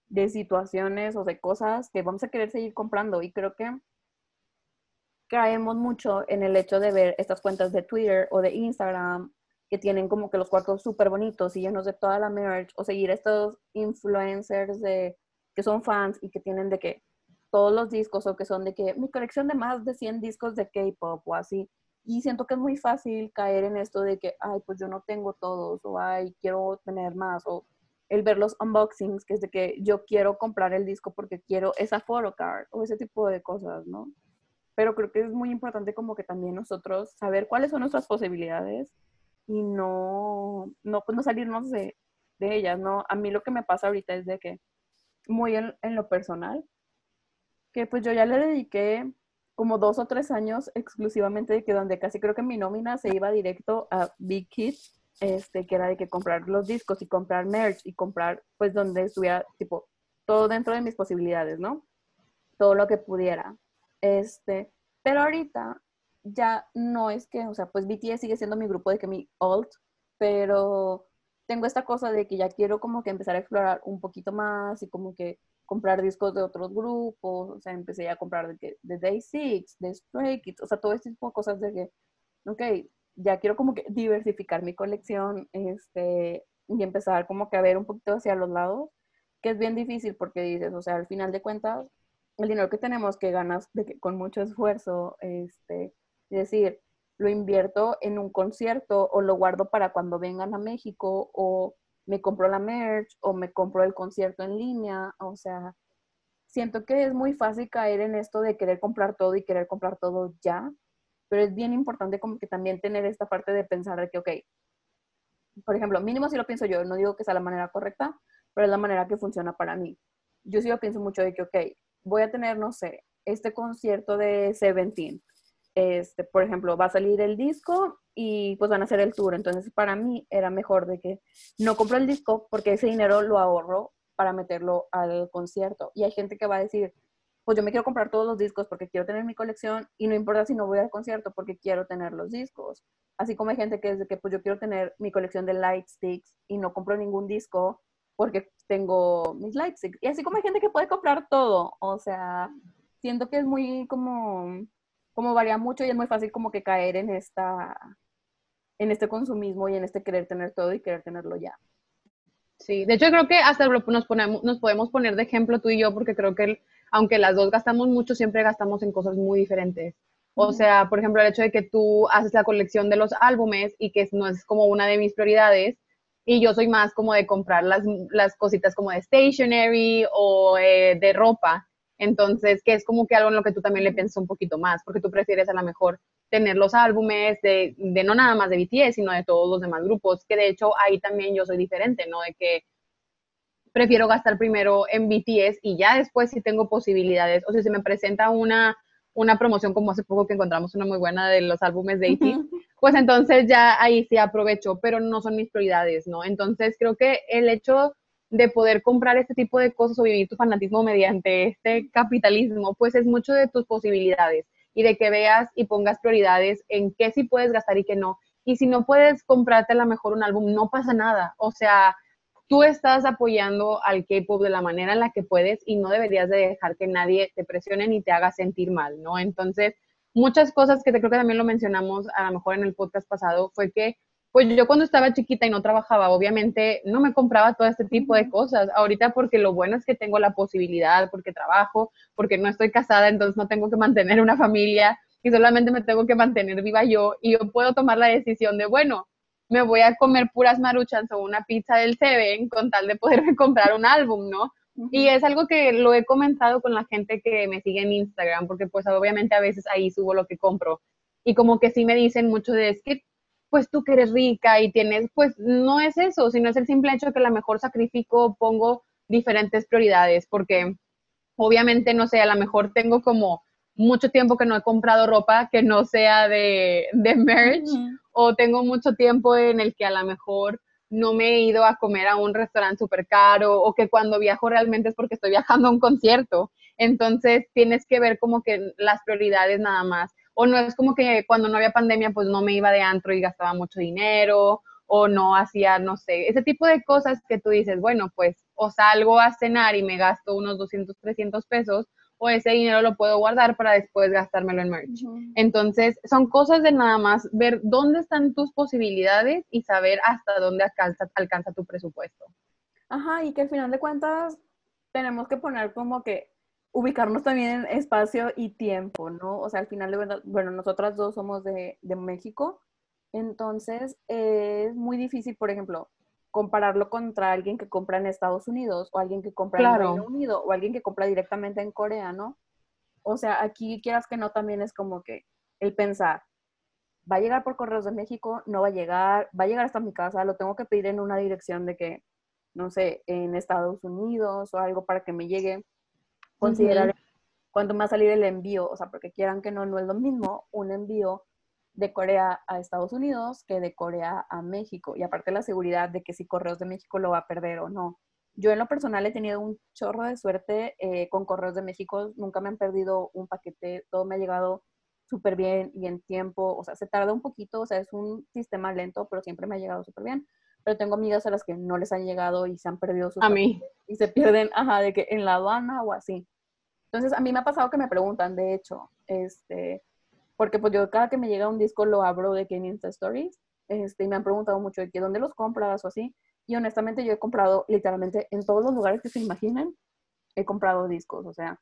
de situaciones o de cosas que vamos a querer seguir comprando. Y creo que caemos mucho en el hecho de ver estas cuentas de Twitter o de Instagram que tienen como que los cuartos súper bonitos y llenos de toda la merch, o seguir estos influencers de, que son fans y que tienen de que todos los discos o que son de que mi colección de más de 100 discos de K-pop o así. Y siento que es muy fácil caer en esto de que, ay, pues yo no tengo todos, o ay, quiero tener más, o el ver los unboxings, que es de que yo quiero comprar el disco porque quiero esa photocard, o ese tipo de cosas, ¿no? pero creo que es muy importante como que también nosotros saber cuáles son nuestras posibilidades y no, no, pues no salirnos de, de ellas, ¿no? A mí lo que me pasa ahorita es de que muy en, en, lo personal, que pues yo ya le dediqué como dos o tres años exclusivamente de que donde casi creo que mi nómina se iba directo a Big Kids, este, que era de que comprar los discos y comprar merch y comprar pues donde estuviera tipo todo dentro de mis posibilidades, ¿no? Todo lo que pudiera. Este, pero ahorita ya no es que, o sea, pues BTS sigue siendo mi grupo de que mi alt, pero tengo esta cosa de que ya quiero como que empezar a explorar un poquito más y como que comprar discos de otros grupos, o sea, empecé a comprar de, de Day Six, de Stray Kids, o sea, todo este tipo de cosas de que, ok, ya quiero como que diversificar mi colección, este, y empezar como que a ver un poquito hacia los lados, que es bien difícil porque dices, o sea, al final de cuentas, el dinero que tenemos que ganas de que, con mucho esfuerzo, este, es decir, lo invierto en un concierto o lo guardo para cuando vengan a México o me compro la merch o me compro el concierto en línea, o sea, siento que es muy fácil caer en esto de querer comprar todo y querer comprar todo ya, pero es bien importante como que también tener esta parte de pensar de que, ok, por ejemplo, mínimo si lo pienso yo, no digo que sea la manera correcta, pero es la manera que funciona para mí. Yo sí lo pienso mucho de que, ok, voy a tener, no sé, este concierto de Seventeen este, por ejemplo, va a salir el disco y pues van a hacer el tour. Entonces, para mí era mejor de que no compro el disco porque ese dinero lo ahorro para meterlo al concierto. Y hay gente que va a decir, pues yo me quiero comprar todos los discos porque quiero tener mi colección y no importa si no voy al concierto porque quiero tener los discos. Así como hay gente que es de que pues yo quiero tener mi colección de light sticks y no compro ningún disco porque tengo mis light sticks. Y así como hay gente que puede comprar todo. O sea, siento que es muy como como varía mucho y es muy fácil como que caer en esta, en este consumismo y en este querer tener todo y querer tenerlo ya. Sí, de hecho creo que hasta nos, ponemos, nos podemos poner de ejemplo tú y yo porque creo que aunque las dos gastamos mucho, siempre gastamos en cosas muy diferentes. O sea, por ejemplo, el hecho de que tú haces la colección de los álbumes y que no es como una de mis prioridades, y yo soy más como de comprar las, las cositas como de stationery o eh, de ropa. Entonces, que es como que algo en lo que tú también le piensas un poquito más, porque tú prefieres a lo mejor tener los álbumes de, de, no nada más de BTS, sino de todos los demás grupos, que de hecho ahí también yo soy diferente, ¿no? De que prefiero gastar primero en BTS y ya después si tengo posibilidades, o sea, si me presenta una, una promoción como hace poco que encontramos una muy buena de los álbumes de AT, pues entonces ya ahí sí aprovecho, pero no son mis prioridades, ¿no? Entonces creo que el hecho de poder comprar este tipo de cosas o vivir tu fanatismo mediante este capitalismo, pues es mucho de tus posibilidades y de que veas y pongas prioridades en qué sí puedes gastar y qué no. Y si no puedes comprarte a lo mejor un álbum, no pasa nada. O sea, tú estás apoyando al K-pop de la manera en la que puedes y no deberías de dejar que nadie te presione ni te haga sentir mal, ¿no? Entonces, muchas cosas que te creo que también lo mencionamos a lo mejor en el podcast pasado fue que pues yo cuando estaba chiquita y no trabajaba, obviamente no me compraba todo este tipo de cosas. Ahorita porque lo bueno es que tengo la posibilidad, porque trabajo, porque no estoy casada, entonces no tengo que mantener una familia y solamente me tengo que mantener viva yo y yo puedo tomar la decisión de, bueno, me voy a comer puras maruchas o una pizza del Seven con tal de poderme comprar un álbum, ¿no? Y es algo que lo he comentado con la gente que me sigue en Instagram, porque pues obviamente a veces ahí subo lo que compro. Y como que sí me dicen mucho de, es que pues tú que eres rica y tienes, pues no es eso, sino es el simple hecho de que a lo mejor sacrifico, pongo diferentes prioridades, porque obviamente, no sé, a lo mejor tengo como mucho tiempo que no he comprado ropa que no sea de, de merch, o tengo mucho tiempo en el que a lo mejor no me he ido a comer a un restaurante súper caro, o que cuando viajo realmente es porque estoy viajando a un concierto. Entonces tienes que ver como que las prioridades nada más o no es como que cuando no había pandemia, pues no me iba de antro y gastaba mucho dinero, o no hacía, no sé, ese tipo de cosas que tú dices, bueno, pues o salgo a cenar y me gasto unos 200, 300 pesos, o ese dinero lo puedo guardar para después gastármelo en merch. Entonces, son cosas de nada más ver dónde están tus posibilidades y saber hasta dónde alcanza, alcanza tu presupuesto. Ajá, y que al final de cuentas tenemos que poner como que ubicarnos también en espacio y tiempo, ¿no? O sea, al final de verdad, bueno, nosotras dos somos de, de México, entonces es muy difícil, por ejemplo, compararlo contra alguien que compra en Estados Unidos o alguien que compra en Reino Unido o alguien que compra directamente en Corea, ¿no? O sea, aquí quieras que no, también es como que el pensar, va a llegar por correos de México, no va a llegar, va a llegar hasta mi casa, lo tengo que pedir en una dirección de que, no sé, en Estados Unidos o algo para que me llegue considerar, cuánto más salir el envío, o sea, porque quieran que no, no es lo mismo un envío de Corea a Estados Unidos que de Corea a México. Y aparte la seguridad de que si Correos de México lo va a perder o no. Yo en lo personal he tenido un chorro de suerte eh, con Correos de México, nunca me han perdido un paquete, todo me ha llegado súper bien y en tiempo, o sea, se tarda un poquito, o sea, es un sistema lento, pero siempre me ha llegado súper bien. Pero tengo amigas a las que no les han llegado y se han perdido sus A mí. y se pierden, ajá, de que en la aduana o así. Entonces, a mí me ha pasado que me preguntan, de hecho, este, porque pues yo cada que me llega un disco lo abro de que en Insta Stories, este, y me han preguntado mucho de que dónde los compras o así, y honestamente yo he comprado literalmente en todos los lugares que se imaginen, he comprado discos, o sea,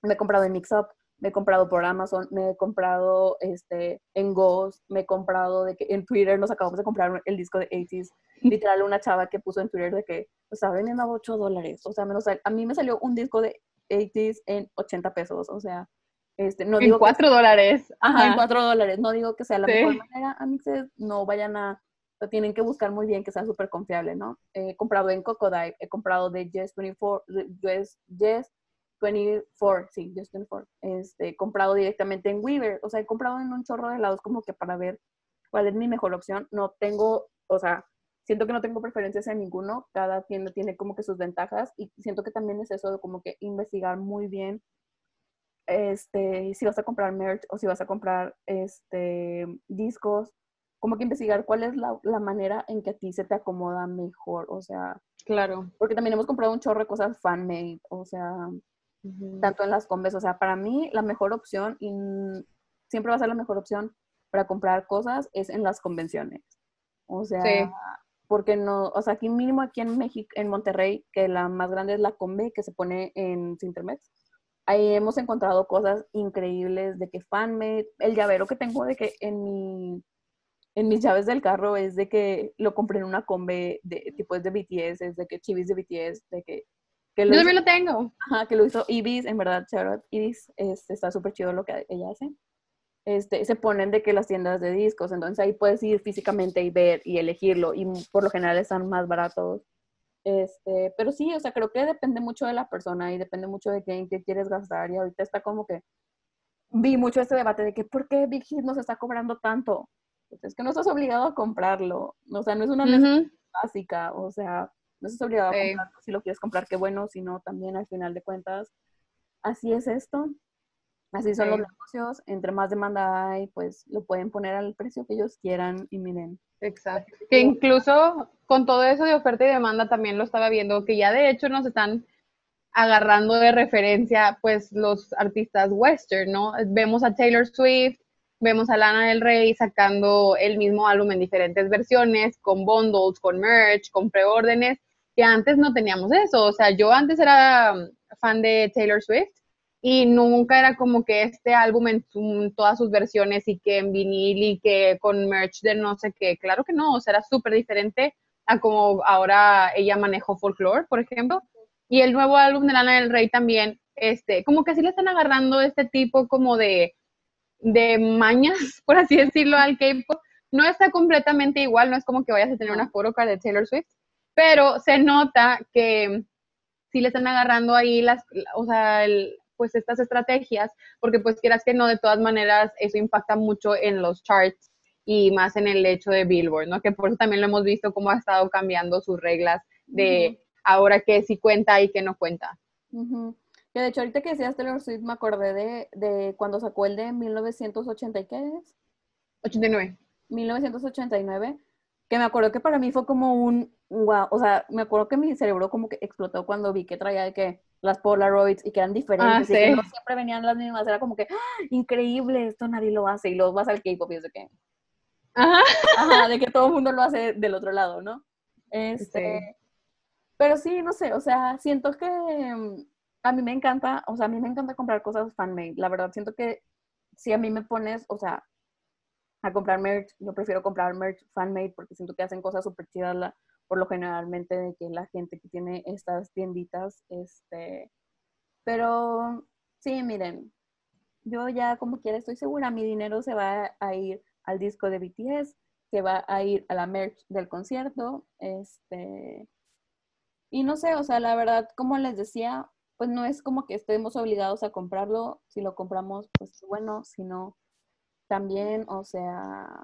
me he comprado en Mix Up, me he comprado por Amazon, me he comprado este, en Ghost, me he comprado de que en Twitter nos acabamos de comprar el disco de 80s, literal una chava que puso en Twitter de que pues, estaba vendiendo a 8 dólares, o sea, menos, a mí me salió un disco de 80s en 80 pesos, o sea, este, no digo en 4 dólares. Ajá, en 4 dólares, no digo que sea la mejor manera, amixes, no vayan a, lo tienen que buscar muy bien que sea súper confiable, ¿no? He comprado en Cocodive, he comprado de Yes 24, Yes, yes 24, sí, Yes 24. Este, he comprado directamente en Weaver, o sea, he comprado en un chorro de lados como que para ver cuál es mi mejor opción. No tengo, o sea, siento que no tengo preferencias en ninguno, cada tienda tiene como que sus ventajas y siento que también es eso de como que investigar muy bien este, si vas a comprar merch o si vas a comprar este, discos, como que investigar cuál es la, la, manera en que a ti se te acomoda mejor, o sea. Claro. Porque también hemos comprado un chorro de cosas fan-made, o sea, tanto en las combes, o sea, para mí la mejor opción, y siempre va a ser la mejor opción para comprar cosas, es en las convenciones. O sea, sí porque no, o sea, aquí mínimo aquí en México, en Monterrey, que la más grande es la Combe, que se pone en Cintermex. Ahí hemos encontrado cosas increíbles de que fanmade, el llavero que tengo de que en mi en mis llaves del carro es de que lo compré en una combe de tipo es de BTS, es de que chivis de BTS, de que, que lo Yo también lo tengo. Ajá, que lo hizo Ibis, en verdad, Charlotte Ibis, este, está súper chido lo que ella hace este, se ponen de que las tiendas de discos, entonces ahí puedes ir físicamente y ver y elegirlo y por lo general están más baratos. Este, pero sí, o sea, creo que depende mucho de la persona y depende mucho de qué, en qué quieres gastar y ahorita está como que vi mucho este debate de que ¿por qué Big Hit nos está cobrando tanto? Pues es que no estás obligado a comprarlo, o sea, no es una necesidad básica, o sea, no estás obligado a comprarlo, si lo quieres comprar, qué bueno, si no, también al final de cuentas, así es esto. Así son los negocios, entre más demanda hay, pues lo pueden poner al precio que ellos quieran y miren. Exacto. Que incluso con todo eso de oferta y demanda también lo estaba viendo, que ya de hecho nos están agarrando de referencia pues los artistas western, ¿no? Vemos a Taylor Swift, vemos a Lana del Rey sacando el mismo álbum en diferentes versiones, con bundles, con merch, con preórdenes, que antes no teníamos eso. O sea, yo antes era fan de Taylor Swift y nunca era como que este álbum en, todas sus versiones y que en vinil y que con merch de no sé qué, claro que no, o sea, era súper diferente a como ahora ella manejó folklore, por ejemplo, y el nuevo álbum de Lana del Rey también, este, como que sí le están agarrando este tipo como de, de mañas, por así decirlo, al K-pop. No está completamente igual, no es como que vayas a tener una photocard de Taylor Swift, pero se nota que sí le están agarrando ahí las, o sea, el, pues estas estrategias, porque pues quieras que no, de todas maneras eso impacta mucho en los charts y más en el hecho de Billboard, ¿no? Que por eso también lo hemos visto cómo ha estado cambiando sus reglas de ahora que sí cuenta y que no cuenta. Que de hecho ahorita que decías Taylor Swift me acordé de, de cuando sacó el de 1980 y qué es? 89. 1989, que me acuerdo que para mí fue como un wow, o sea, me acuerdo que mi cerebro como que explotó cuando vi que traía de que las Polaroids y que eran diferentes ah, y que no siempre venían las mismas, era como que ¡Ah! increíble, esto nadie lo hace y luego vas al K-pop y es de que Ajá. de que todo el mundo lo hace del otro lado, ¿no? Este, pero sí, no sé, o sea, siento que mm, a mí me encanta, o sea, a mí me encanta comprar cosas fan-made, la verdad, siento que si a mí me pones, o sea, a comprar merch, yo prefiero comprar merch fan-made porque siento que hacen cosas súper chidas por lo generalmente de que la gente que tiene estas tienditas, este, pero sí, miren, yo ya como quiera estoy segura, mi dinero se va a ir al disco de BTS, se va a ir a la merch del concierto, este, y no sé, o sea, la verdad, como les decía, pues no es como que estemos obligados a comprarlo. Si lo compramos, pues bueno, si no, también, o sea,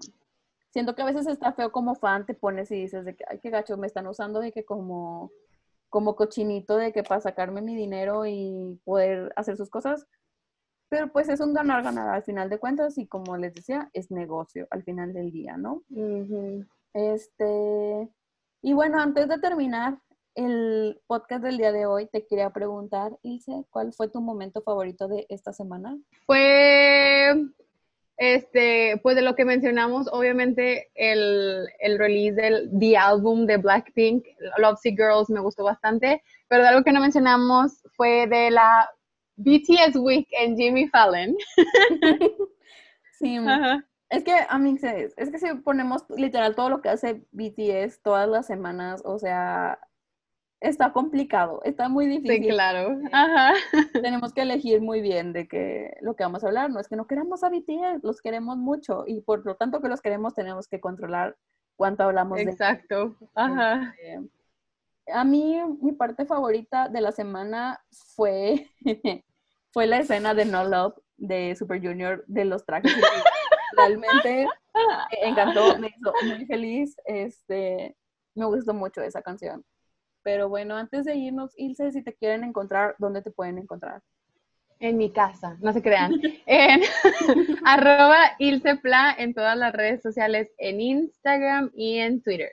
siento que a veces está feo como fan, te pones y dices de que, ay, qué gacho, me están usando de que como, como cochinito de que para sacarme mi dinero y poder hacer sus cosas. Pero pues es un ganar-ganar al final de cuentas y como les decía, es negocio al final del día, ¿no? Este, y bueno, antes de terminar el podcast del día de hoy, te quería preguntar, Ilse, ¿cuál fue tu momento favorito de esta semana? Fue este, pues de lo que mencionamos, obviamente el, el release del The Album de Blackpink, Lovesy Girls, me gustó bastante, pero de algo que no mencionamos fue de la BTS Week en Jimmy Fallon. sí, es que, a mí, es que si ponemos literal todo lo que hace BTS todas las semanas, o sea, está complicado, está muy difícil. Sí, claro. Ajá. Tenemos que elegir muy bien de que lo que vamos a hablar. No es que no queremos a BTS, los queremos mucho y por lo tanto que los queremos tenemos que controlar cuánto hablamos Exacto. de Ajá. Este, a mí, mi parte favorita de la semana fue, fue la escena de No Love de Super Junior de los trajes. Realmente me encantó, me hizo muy feliz. Este, me gustó mucho esa canción. Pero bueno, antes de irnos, Ilse, si te quieren encontrar, ¿dónde te pueden encontrar? En mi casa, no se crean. en arroba Ilsepla en todas las redes sociales, en Instagram y en Twitter.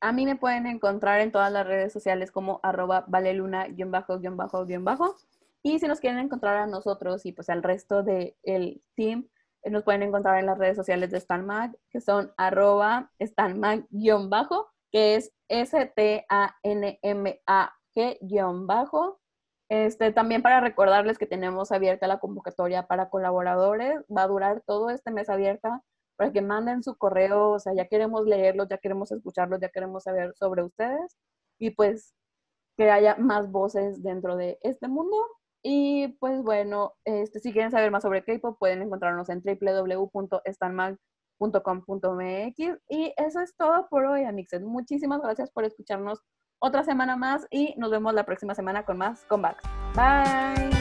A mí me pueden encontrar en todas las redes sociales como arroba valeluna-bajo-bajo. Y si nos quieren encontrar a nosotros y pues al resto del team, eh, nos pueden encontrar en las redes sociales de StanMag, que son arroba StanMag-bajo que es S-T-A-N-M-A-G-bajo. Este, también para recordarles que tenemos abierta la convocatoria para colaboradores, va a durar todo este mes abierta para que manden su correo, o sea, ya queremos leerlos, ya queremos escucharlos, ya queremos saber sobre ustedes y pues que haya más voces dentro de este mundo. Y pues bueno, este, si quieren saber más sobre K-pop, pueden encontrarnos en www.stanmag.com .com.mx y eso es todo por hoy, Amixed. Muchísimas gracias por escucharnos otra semana más y nos vemos la próxima semana con más comebacks. Bye.